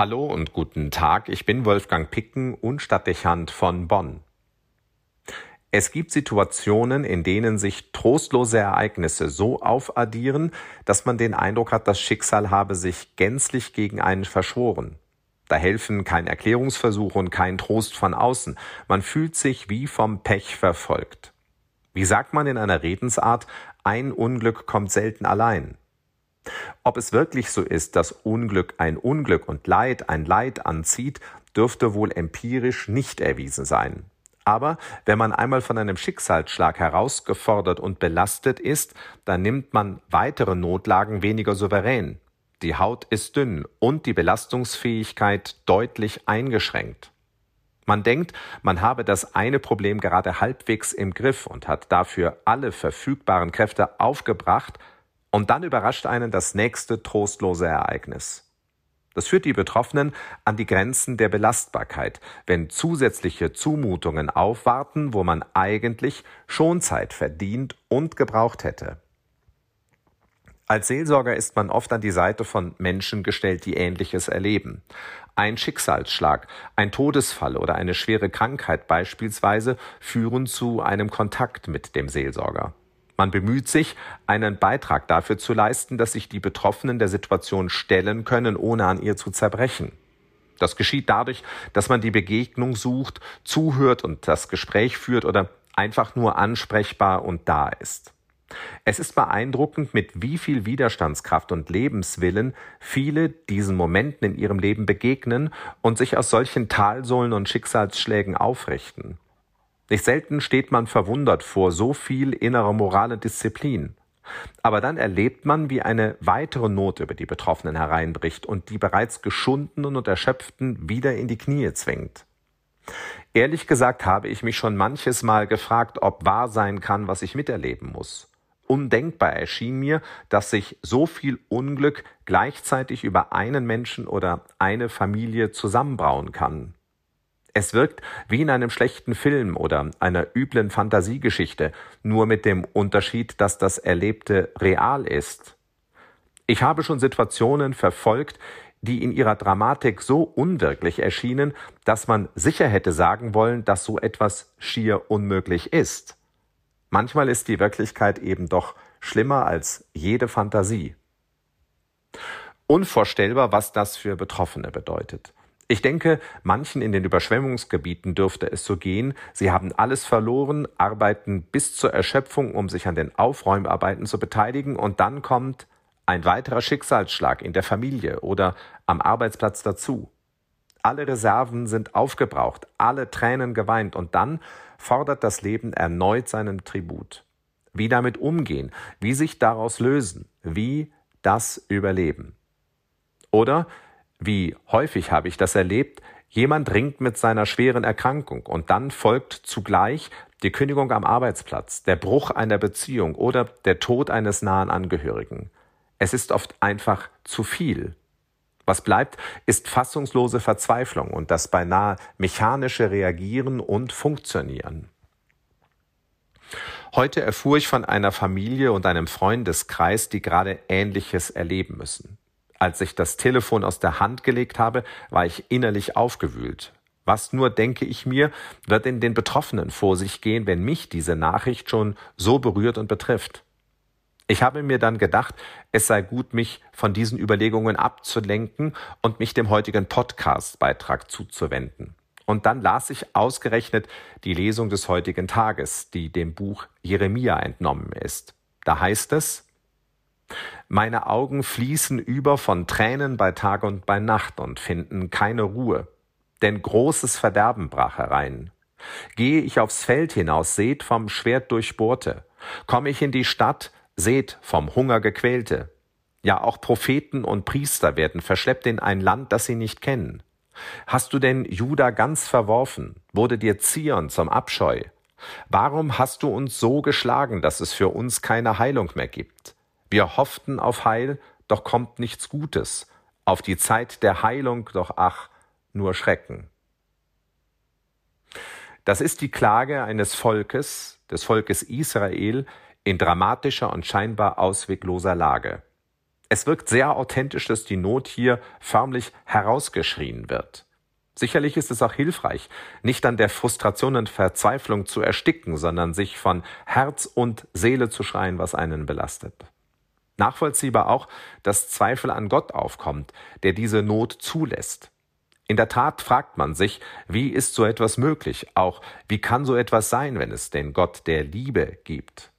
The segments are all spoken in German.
Hallo und guten Tag, ich bin Wolfgang Picken und Stadtdechant von Bonn. Es gibt Situationen, in denen sich trostlose Ereignisse so aufaddieren, dass man den Eindruck hat, das Schicksal habe sich gänzlich gegen einen verschworen. Da helfen kein Erklärungsversuch und kein Trost von außen. Man fühlt sich wie vom Pech verfolgt. Wie sagt man in einer Redensart, ein Unglück kommt selten allein. Ob es wirklich so ist, dass Unglück ein Unglück und Leid ein Leid anzieht, dürfte wohl empirisch nicht erwiesen sein. Aber wenn man einmal von einem Schicksalsschlag herausgefordert und belastet ist, dann nimmt man weitere Notlagen weniger souverän. Die Haut ist dünn und die Belastungsfähigkeit deutlich eingeschränkt. Man denkt, man habe das eine Problem gerade halbwegs im Griff und hat dafür alle verfügbaren Kräfte aufgebracht, und dann überrascht einen das nächste trostlose Ereignis. Das führt die Betroffenen an die Grenzen der Belastbarkeit, wenn zusätzliche Zumutungen aufwarten, wo man eigentlich Schonzeit verdient und gebraucht hätte. Als Seelsorger ist man oft an die Seite von Menschen gestellt, die Ähnliches erleben. Ein Schicksalsschlag, ein Todesfall oder eine schwere Krankheit beispielsweise führen zu einem Kontakt mit dem Seelsorger. Man bemüht sich, einen Beitrag dafür zu leisten, dass sich die Betroffenen der Situation stellen können, ohne an ihr zu zerbrechen. Das geschieht dadurch, dass man die Begegnung sucht, zuhört und das Gespräch führt oder einfach nur ansprechbar und da ist. Es ist beeindruckend, mit wie viel Widerstandskraft und Lebenswillen viele diesen Momenten in ihrem Leben begegnen und sich aus solchen Talsohlen und Schicksalsschlägen aufrichten. Nicht selten steht man verwundert vor so viel innerer Moral Disziplin. Aber dann erlebt man, wie eine weitere Not über die Betroffenen hereinbricht und die bereits geschundenen und erschöpften wieder in die Knie zwingt. Ehrlich gesagt habe ich mich schon manches Mal gefragt, ob wahr sein kann, was ich miterleben muss. Undenkbar erschien mir, dass sich so viel Unglück gleichzeitig über einen Menschen oder eine Familie zusammenbrauen kann. Es wirkt wie in einem schlechten Film oder einer üblen Fantasiegeschichte, nur mit dem Unterschied, dass das Erlebte real ist. Ich habe schon Situationen verfolgt, die in ihrer Dramatik so unwirklich erschienen, dass man sicher hätte sagen wollen, dass so etwas schier unmöglich ist. Manchmal ist die Wirklichkeit eben doch schlimmer als jede Fantasie. Unvorstellbar, was das für Betroffene bedeutet. Ich denke, manchen in den Überschwemmungsgebieten dürfte es so gehen, sie haben alles verloren, arbeiten bis zur Erschöpfung, um sich an den Aufräumarbeiten zu beteiligen, und dann kommt ein weiterer Schicksalsschlag in der Familie oder am Arbeitsplatz dazu. Alle Reserven sind aufgebraucht, alle Tränen geweint, und dann fordert das Leben erneut seinen Tribut. Wie damit umgehen, wie sich daraus lösen, wie das überleben. Oder wie häufig habe ich das erlebt, jemand ringt mit seiner schweren Erkrankung und dann folgt zugleich die Kündigung am Arbeitsplatz, der Bruch einer Beziehung oder der Tod eines nahen Angehörigen. Es ist oft einfach zu viel. Was bleibt, ist fassungslose Verzweiflung und das beinahe mechanische Reagieren und Funktionieren. Heute erfuhr ich von einer Familie und einem Freundeskreis, die gerade Ähnliches erleben müssen. Als ich das Telefon aus der Hand gelegt habe, war ich innerlich aufgewühlt. Was nur, denke ich mir, wird in den Betroffenen vor sich gehen, wenn mich diese Nachricht schon so berührt und betrifft. Ich habe mir dann gedacht, es sei gut, mich von diesen Überlegungen abzulenken und mich dem heutigen Podcast-Beitrag zuzuwenden. Und dann las ich ausgerechnet die Lesung des heutigen Tages, die dem Buch Jeremia entnommen ist. Da heißt es, meine Augen fließen über von Tränen bei Tag und bei Nacht und finden keine Ruhe. Denn großes Verderben brach herein. Gehe ich aufs Feld hinaus, seht vom Schwert durchbohrte. Komme ich in die Stadt, seht vom Hunger gequälte. Ja, auch Propheten und Priester werden verschleppt in ein Land, das sie nicht kennen. Hast du denn Juda ganz verworfen? Wurde dir Zion zum Abscheu? Warum hast du uns so geschlagen, dass es für uns keine Heilung mehr gibt? Wir hofften auf Heil, doch kommt nichts Gutes, auf die Zeit der Heilung, doch ach, nur Schrecken. Das ist die Klage eines Volkes, des Volkes Israel, in dramatischer und scheinbar auswegloser Lage. Es wirkt sehr authentisch, dass die Not hier förmlich herausgeschrien wird. Sicherlich ist es auch hilfreich, nicht an der Frustration und Verzweiflung zu ersticken, sondern sich von Herz und Seele zu schreien, was einen belastet. Nachvollziehbar auch, dass Zweifel an Gott aufkommt, der diese Not zulässt. In der Tat fragt man sich, wie ist so etwas möglich? Auch wie kann so etwas sein, wenn es den Gott der Liebe gibt?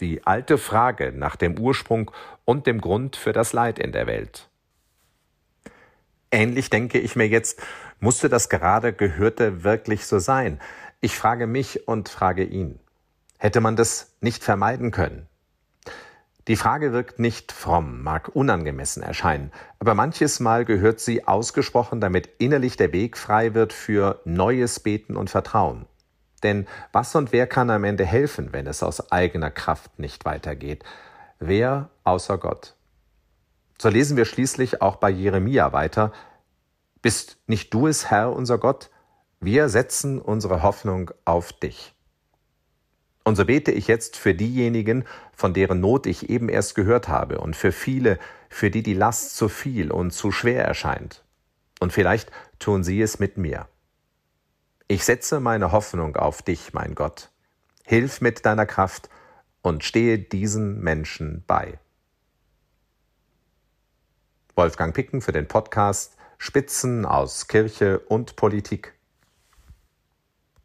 Die alte Frage nach dem Ursprung und dem Grund für das Leid in der Welt. Ähnlich denke ich mir jetzt, musste das gerade Gehörte wirklich so sein? Ich frage mich und frage ihn. Hätte man das nicht vermeiden können? Die Frage wirkt nicht fromm, mag unangemessen erscheinen, aber manches Mal gehört sie ausgesprochen, damit innerlich der Weg frei wird für neues Beten und Vertrauen. Denn was und wer kann am Ende helfen, wenn es aus eigener Kraft nicht weitergeht? Wer außer Gott? So lesen wir schließlich auch bei Jeremia weiter, Bist nicht du es, Herr, unser Gott? Wir setzen unsere Hoffnung auf dich. Und so bete ich jetzt für diejenigen, von deren Not ich eben erst gehört habe, und für viele, für die die Last zu viel und zu schwer erscheint. Und vielleicht tun sie es mit mir. Ich setze meine Hoffnung auf dich, mein Gott. Hilf mit deiner Kraft und stehe diesen Menschen bei. Wolfgang Picken für den Podcast Spitzen aus Kirche und Politik.